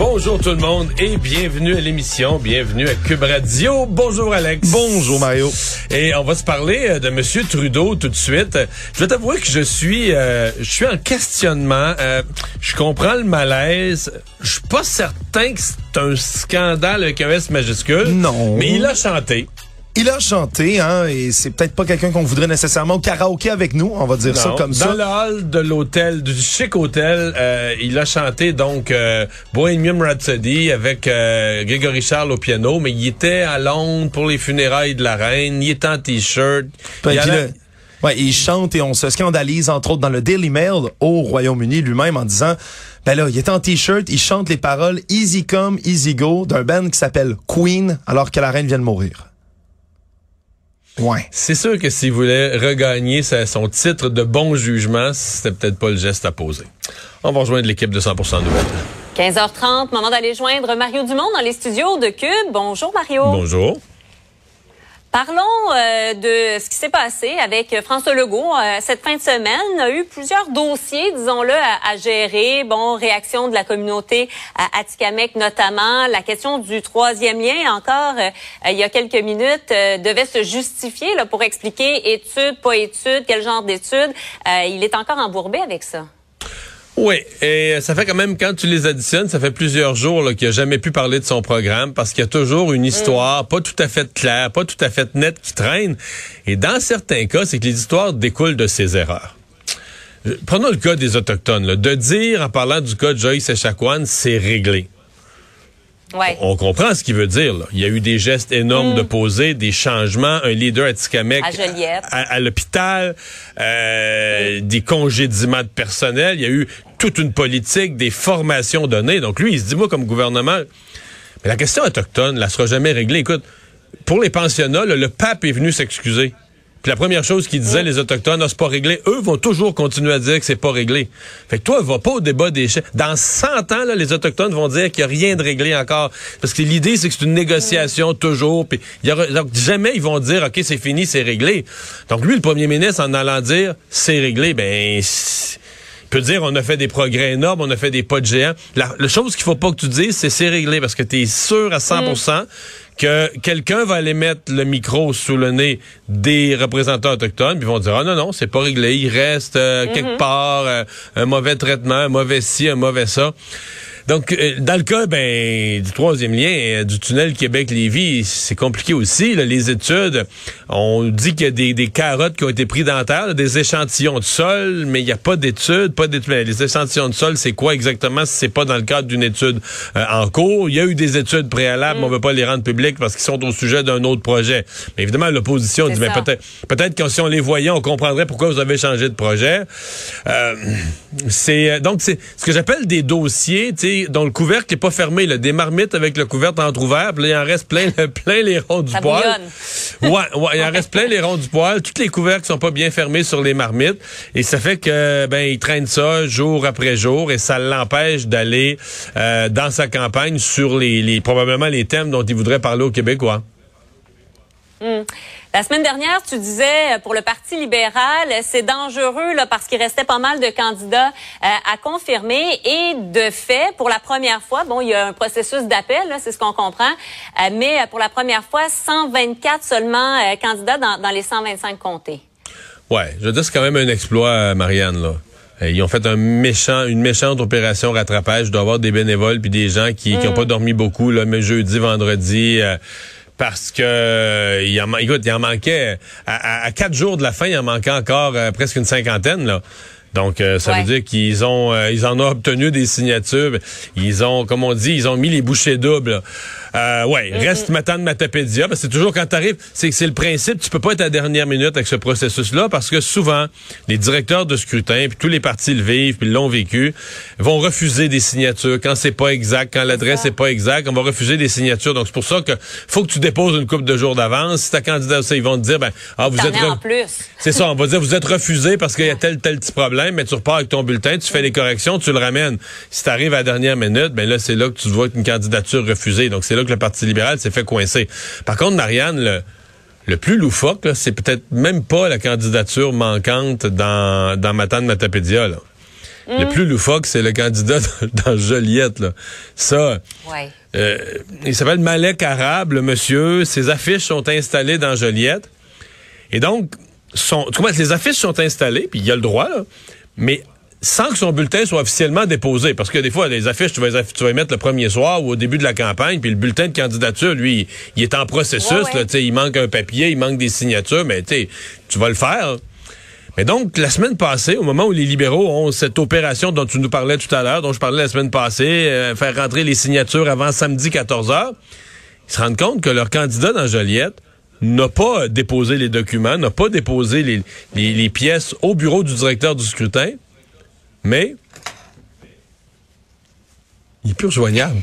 Bonjour tout le monde et bienvenue à l'émission, bienvenue à Cube Radio. Bonjour Alex. Bonjour Mario. Et on va se parler euh, de Monsieur Trudeau tout de suite. Je vais t'avouer que je suis, euh, je suis en questionnement. Euh, je comprends le malaise. Je suis pas certain que c'est un scandale avec un S majuscule. Non. Mais il a chanté. Il a chanté, hein, et c'est peut-être pas quelqu'un qu'on voudrait nécessairement au karaoké avec nous, on va dire ça comme dans ça. le hall de l'hôtel, du chic hôtel, euh, il a chanté donc euh, Bohemian Rhapsody avec euh, Grégory Charles au piano, mais il était à Londres pour les funérailles de la reine, il était en t-shirt. A- ouais, il chante et on se scandalise, entre autres, dans le Daily Mail au Royaume-Uni lui-même en disant, ben là, il est en t-shirt, il chante les paroles Easy Come, Easy Go d'un band qui s'appelle Queen alors que la reine vient de mourir. Ouais. C'est sûr que s'il voulait regagner sa- son titre de bon jugement, c'était peut-être pas le geste à poser. On va rejoindre l'équipe de 100% Nouvelles. 15h30, moment d'aller joindre Mario Dumont dans les studios de Cube. Bonjour Mario. Bonjour. Parlons euh, de ce qui s'est passé avec François Legault euh, cette fin de semaine. A eu plusieurs dossiers, disons-le, à, à gérer. Bon, réaction de la communauté à Atikamek notamment. La question du troisième lien, encore, euh, il y a quelques minutes, euh, devait se justifier pour expliquer études, pas études, quel genre d'études. Il est encore embourbé avec ça. Oui, et ça fait quand même, quand tu les additionnes, ça fait plusieurs jours qu'il n'a jamais pu parler de son programme parce qu'il y a toujours une histoire pas tout à fait claire, pas tout à fait nette qui traîne. Et dans certains cas, c'est que les histoires découlent de ses erreurs. Euh, Prenons le cas des Autochtones. là. De dire, en parlant du cas de Joyce Echaquan, c'est réglé. Ouais. On comprend ce qu'il veut dire. Là. Il y a eu des gestes énormes de poser, des changements, un leader à Tikamek À à, à l'hôpital, euh, des congédiements de personnel. Il y a eu toute une politique, des formations données. Donc lui, il se dit, moi, comme gouvernement, mais la question autochtone, là, sera jamais réglée. Écoute, pour les pensionnats, là, le pape est venu s'excuser. Puis la première chose qu'il disait, les Autochtones, ah, c'est pas réglé. Eux vont toujours continuer à dire que c'est pas réglé. Fait que toi, va pas au débat des chefs. Dans 100 ans, là, les Autochtones vont dire qu'il y a rien de réglé encore. Parce que l'idée, c'est que c'est une négociation toujours. Puis il y aura, donc jamais ils vont dire, OK, c'est fini, c'est réglé. Donc lui, le premier ministre, en allant dire, c'est réglé, ben... peut dire on a fait des progrès énormes, on a fait des pas de géant. La, la chose qu'il faut pas que tu dises, c'est c'est réglé parce que tu es sûr à 100% que quelqu'un va aller mettre le micro sous le nez des représentants autochtones puis ils vont dire ah non non, c'est pas réglé, il reste euh, quelque part euh, un mauvais traitement, un mauvais ci, un mauvais ça. Donc, euh, dans le cas ben, du troisième lien, euh, du tunnel Québec-Lévis, c'est compliqué aussi. là. les études, on dit qu'il y a des, des carottes qui ont été prises dans la terre, là, des échantillons de sol, mais il n'y a pas d'études, pas d'études. Mais Les échantillons de sol, c'est quoi exactement si c'est pas dans le cadre d'une étude euh, en cours? Il y a eu des études préalables, mais on veut pas les rendre publiques parce qu'ils sont au sujet d'un autre projet. Mais évidemment, l'opposition dit, mais ça. peut-être peut-être que si on les voyait, on comprendrait pourquoi vous avez changé de projet. Euh, c'est euh, donc c'est ce que j'appelle des dossiers, tu dont le couvercle n'est pas fermé, là, des marmites avec le couvercle entrouvert, puis là, il en reste plein, plein les ronds du Ça poil. bouillonne. Ouais, ouais, il en reste plein les ronds du poil. Toutes les couvercles sont pas bien fermés sur les marmites, et ça fait que ben il traîne ça jour après jour, et ça l'empêche d'aller euh, dans sa campagne sur les, les probablement les thèmes dont il voudrait parler aux Québécois. La semaine dernière, tu disais euh, pour le Parti libéral, euh, c'est dangereux là, parce qu'il restait pas mal de candidats euh, à confirmer et de fait, pour la première fois, bon, il y a un processus d'appel, c'est ce qu'on comprend, euh, mais pour la première fois, 124 seulement euh, candidats dans, dans les 125 comtés. Ouais, je veux dire, c'est quand même un exploit, Marianne, là. Ils ont fait un méchant, une méchante opération rattrapage. Doit y avoir des bénévoles puis des gens qui n'ont pas dormi beaucoup, là, mais jeudi, vendredi, euh, parce que euh, il en, man- écoute, il en manquait à, à- à quatre jours de la fin, il en manquait encore euh, presque une cinquantaine, là. Donc, euh, ça Ouais. veut dire qu'ils ont, euh, ils en ont obtenu des signatures. Ils ont, comme on dit, ils ont mis les bouchées doubles. là. Euh, ouais, reste Matane Matapédia. Parce que c'est toujours quand t'arrives, c'est c'est le principe. Tu peux pas être à la dernière minute avec ce processus-là parce que souvent, les directeurs de scrutin, puis tous les partis le vivent, puis l'ont vécu, vont refuser des signatures quand c'est pas exact, quand l'adresse est pas exacte. On va refuser des signatures. Donc, c'est pour ça que faut que tu déposes une coupe de jours d'avance. Si ta candidat, ça, ils vont te dire, ben, ah, vous êtes... es re- en plus. c'est ça, on va dire vous êtes refusé parce qu'il y a tel tel petit problème, mais tu repars avec ton bulletin, tu fais les corrections, tu le ramènes. Si tu arrives à la dernière minute, ben là c'est là que tu vois une candidature refusée. Donc c'est là que le Parti libéral s'est fait coincer. Par contre, Marianne, le, le plus loufoque, c'est peut-être même pas la candidature manquante dans dans Matane Matapédia. Là. Le plus loufoque, c'est le candidat dans Joliette. Là. Ça, Ouais. euh, il s'appelle Malek Arabe, le monsieur. Ses affiches sont installées dans Joliette. Et donc, son, comprends, les affiches sont installées, puis il a le droit, là, mais sans que son bulletin soit officiellement déposé. Parce que des fois, les affiches, tu vas, les aff- tu vas les mettre le premier soir ou au début de la campagne, puis le bulletin de candidature, lui, il est en processus. Ouais, ouais. Là, tu sais, il manque un papier, il manque des signatures, mais tu sais, tu vas le faire. Mais donc, la semaine passée, au moment où les libéraux ont cette opération dont tu nous parlais tout à l'heure, dont je parlais la semaine passée, euh, faire rentrer les signatures avant samedi 14 heures, ils se rendent compte que leur candidat dans Joliette n'a pas déposé les documents, n'a pas déposé les, les- les pièces au bureau du directeur du scrutin, mais il est plus rejoignable.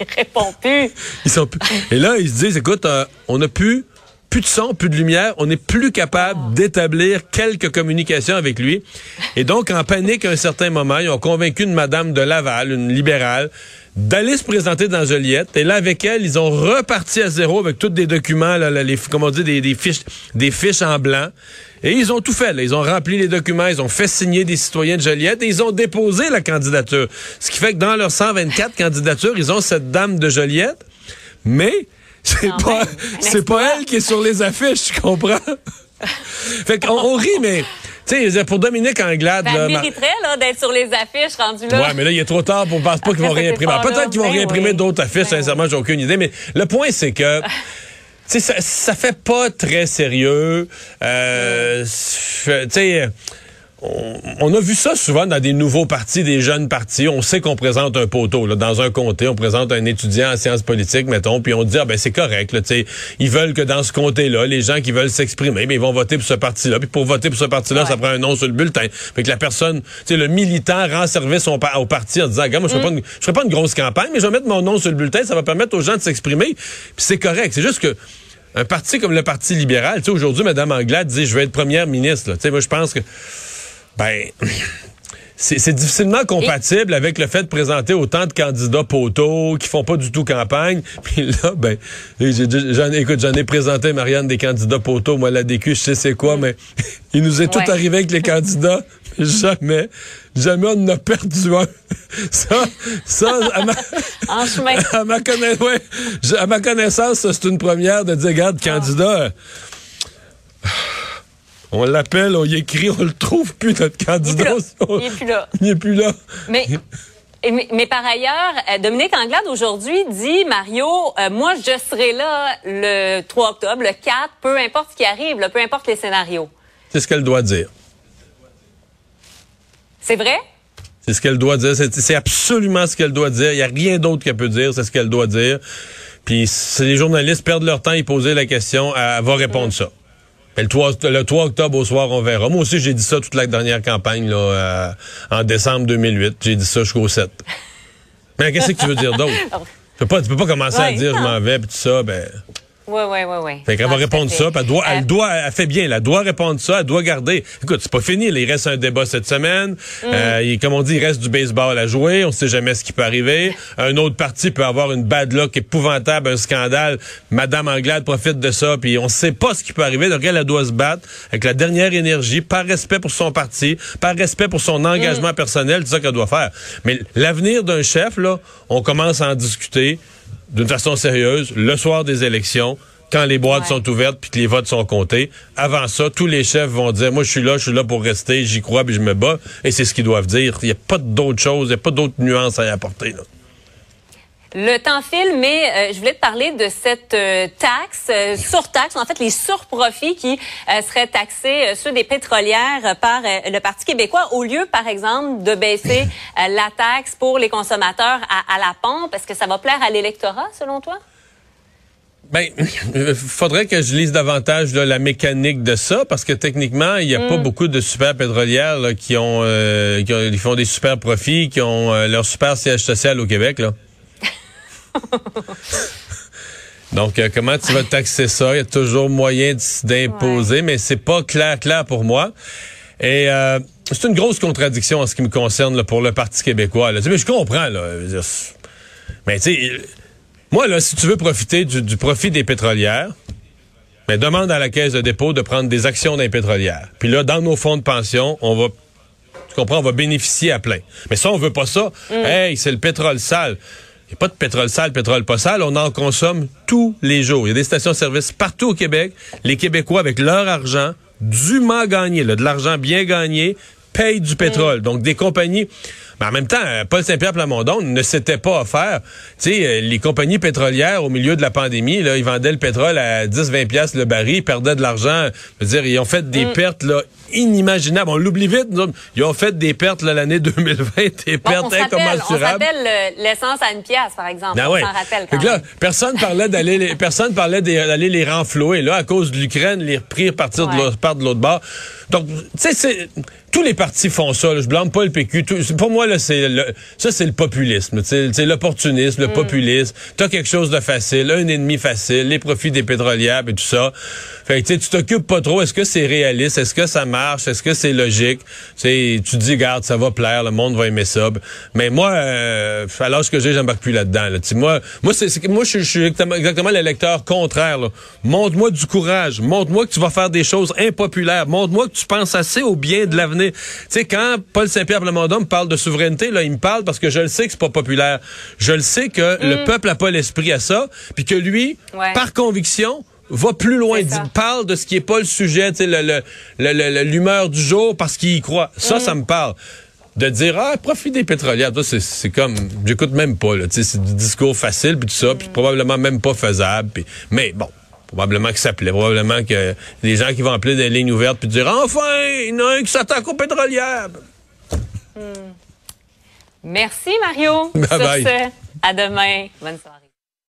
Il répond plus. Ils sont plus- Et là, ils se disent, écoute, euh, on n'a plus, plus de son, plus de lumière, on n'est plus capable d'établir quelques communications avec lui. Et donc, en panique à un certain moment, ils ont convaincu une madame de Laval, une libérale, d'aller se présenter dans Joliette. Et là, avec elle, ils ont reparti à zéro avec tous des documents, là, là, les, comment on dit, des, des fiches, des fiches en blanc. Et ils ont tout fait. là. Ils ont rempli les documents, ils ont fait signer des citoyens de Joliette et ils ont déposé la candidature. Ce qui fait que dans leurs 124 candidatures, ils ont cette dame de Joliette, mais c'est pas, c'est pas elle qui est sur les affiches, tu comprends? fait qu'on on rit, mais, tu sais, pour Dominique Anglade, Ben, là, elle mériterait là, d'être sur les affiches rendues là. Ouais, mais là, il est trop tard pour pense pas qu'ils vont réimprimer. Peut-être qu'ils vont ben réimprimer oui. d'autres affiches, Ben sincèrement, j'ai aucune idée. Mais le point, c'est que. Tu sais, ça, ça fait pas très sérieux. Euh, tu sais, on, on a vu ça souvent dans des nouveaux partis, des jeunes partis. On sait qu'on présente un poteau. Là, dans un comté, on présente un étudiant en sciences politiques, mettons, puis on dit, ah ben c'est correct. Là, tu sais, ils veulent que dans ce comté-là, les gens qui veulent s'exprimer, mais ils vont voter pour ce parti-là. Puis pour voter pour ce parti-là, ça prend un nom sur le bulletin. Fait que la personne, tu sais, le militant rend service au, pa- au parti en disant, regarde, moi, je ferai pas, une- je ferai pas une grosse campagne, mais je vais mettre mon nom sur le bulletin, ça va permettre aux gens de s'exprimer. Puis c'est correct. C'est juste que un parti comme le Parti libéral, tu sais, aujourd'hui, Mme Anglade dit, je vais être première ministre. là. Tu sais, moi, je pense que, ben, c'est difficilement compatible avec le fait de présenter autant de candidats poteaux qui font pas du tout campagne. Puis là, ben, j'en ai, écoute, j'en ai présenté, Marianne, des candidats poteaux. Moi, la DQ, je sais c'est quoi, mais il nous est tout arrivé avec les candidats. mais Jamais, jamais on en a perdu un. Ça, ça, à ma, En chemin. à ma, conna- ouais, je- à ma connaissance, c'est une première de dire, regarde, candidat, euh, on l'appelle, on y écrit, on le trouve plus, notre candidat. Il est plus là. Il est plus là. Mais, et- mais, mais par ailleurs, euh, Dominique Anglade aujourd'hui dit, Mario, euh, moi je serai là le 3 octobre, le 4, peu importe ce qui arrive, là, peu importe les scénarios. C'est ce qu'elle doit dire. C'est vrai? C'est ce qu'elle doit dire. C'est c'est absolument ce qu'elle doit dire. Il n'y a rien d'autre qu'elle peut dire. C'est ce qu'elle doit dire. Puis si les journalistes perdent leur temps à y poser la question, elle va répondre ça. Le 3, le 3 octobre au soir, on verra. Moi aussi, j'ai dit ça toute la dernière campagne, là, euh, en décembre 2008. J'ai dit ça jusqu'au 7. Mais qu'est-ce que tu veux dire d'autre? Tu peux pas, tu peux pas commencer à dire je m'en vais, puis tout ça, ben... Oui, oui, oui, oui. Fait qu'elle va répondre ça, puis elle doit, elle Euh, doit, elle fait bien, elle doit répondre ça, elle doit garder. Écoute, c'est pas fini, là, il reste un débat cette semaine. Euh, il- comme on dit, il reste du baseball à jouer. On sait jamais ce qui peut arriver. Un autre parti peut avoir une bad luck épouvantable, un scandale. Madame Anglade profite de ça, puis on sait pas ce qui peut arriver. Donc elle, elle doit se battre avec la dernière énergie, par respect pour son parti, par respect pour son engagement personnel, c'est ça qu'elle doit faire. Mais l'avenir d'un chef, là, on commence à en discuter d'une façon sérieuse le soir des élections quand les boîtes Ouais. sont ouvertes puis que les votes sont comptés. Avant ça, tous les chefs vont dire moi je suis là, je suis là pour rester, j'y crois puis je me bats et c'est ce qu'ils doivent dire. Il n'y a pas d'autre chose, il n'y a pas d'autres nuances à y apporter là. Le temps file, mais euh, je voulais te parler de cette euh, taxe, euh, surtaxe, en fait les surprofits qui seraient taxés, ceux des pétrolières par le Parti québécois, au lieu, par exemple, de baisser la taxe pour les consommateurs à, à la pompe. Est-ce que ça va plaire à l'électorat, selon toi? Ben, il faudrait que je lise davantage la mécanique de ça, parce que techniquement, il n'y a pas mm. beaucoup de super pétrolières qui, ont, qui, font des super profits, qui ont leur super siège social au Québec. Là. Donc, euh, comment tu vas taxer ça? Il y a toujours moyen d'imposer, mais c'est pas clair, clair pour moi. Et euh, c'est une grosse contradiction en ce qui me concerne pour le Parti québécois. Mais je comprends. Là. Mais tu sais, moi, là, si tu veux profiter du, profit des pétrolières, mais demande à la caisse de dépôt de prendre des actions d'un pétrolière. Puis là, dans nos fonds de pension, on va tu comprends, on va bénéficier à plein. Mais ça, on veut pas ça. Mm. Hey, c'est le pétrole sale. Il n'y a pas de pétrole sale, pétrole pas sale. On en consomme tous les jours. Il y a des stations-service partout au Québec. Les Québécois, avec leur argent, dûment gagné, là, de l'argent bien gagné, payent du pétrole. Donc, des compagnies... Mais en même temps, euh, Paul Saint-Pierre Plamondon ne s'était pas offert. Tu sais, euh, les compagnies pétrolières, au milieu de la pandémie, là, ils vendaient le pétrole à 10-20 piastres le baril, ils perdaient de l'argent. Je veux dire, ils ont fait des mm. pertes là, inimaginable. On l'oublie vite. Ils ont fait des pertes l'année 2020, des pertes incommensurables. On rappelle l'essence à une pièce, par exemple. Ben on s'en rappelle quand Là, personne parlait d'aller les, personne parlait d'aller les renflouer. Là, à cause de l'Ukraine, les repris partir de l'autre part de l'autre bord. Donc, tu sais, tous les partis font ça. Je blâme pas le PQ. pour moi, là, c'est ça, c'est le populisme. C'est l'opportunisme, le mm. populisme. T'as quelque chose de facile, un ennemi facile, les profits des pétrolières et tout ça. Fait que tu t'occupes pas trop. Est-ce que c'est réaliste? Est-ce que ça marche? Est-ce que c'est logique? tu dis, garde, ça va plaire, le monde va aimer ça. Mais moi, euh, à l'âge que j'ai, j'embarque plus là-dedans. Moi, moi, c'est, moi, je, suis exactement l'électeur contraire. Montre-moi du courage. Montre-moi que tu vas faire des choses impopulaires. Montre-moi que tu penses assez au bien de l'avenir. Tu sais, quand Paul Saint-Pierre Plamondon me parle de souveraineté, là, il me parle parce que je le sais que c'est pas populaire. Je le sais que le mm. peuple a pas l'esprit à ça, puis que lui, par conviction, va plus loin, dit, parle de ce qui est pas le sujet, l'humeur du jour parce qu'il y croit. Ça, mm. ça me parle. De dire ah profite des pétrolières, c'est comme j'écoute même pas là, c'est du discours facile puis tout ça, puis mm. probablement même pas faisable. mais bon, probablement que ça plaît, probablement que les gens qui vont appeler des lignes ouvertes puis dire enfin il y en a un qui s'attaque aux pétrolières. Mm. Merci Mario. Bye bye. à demain. Bonne soirée.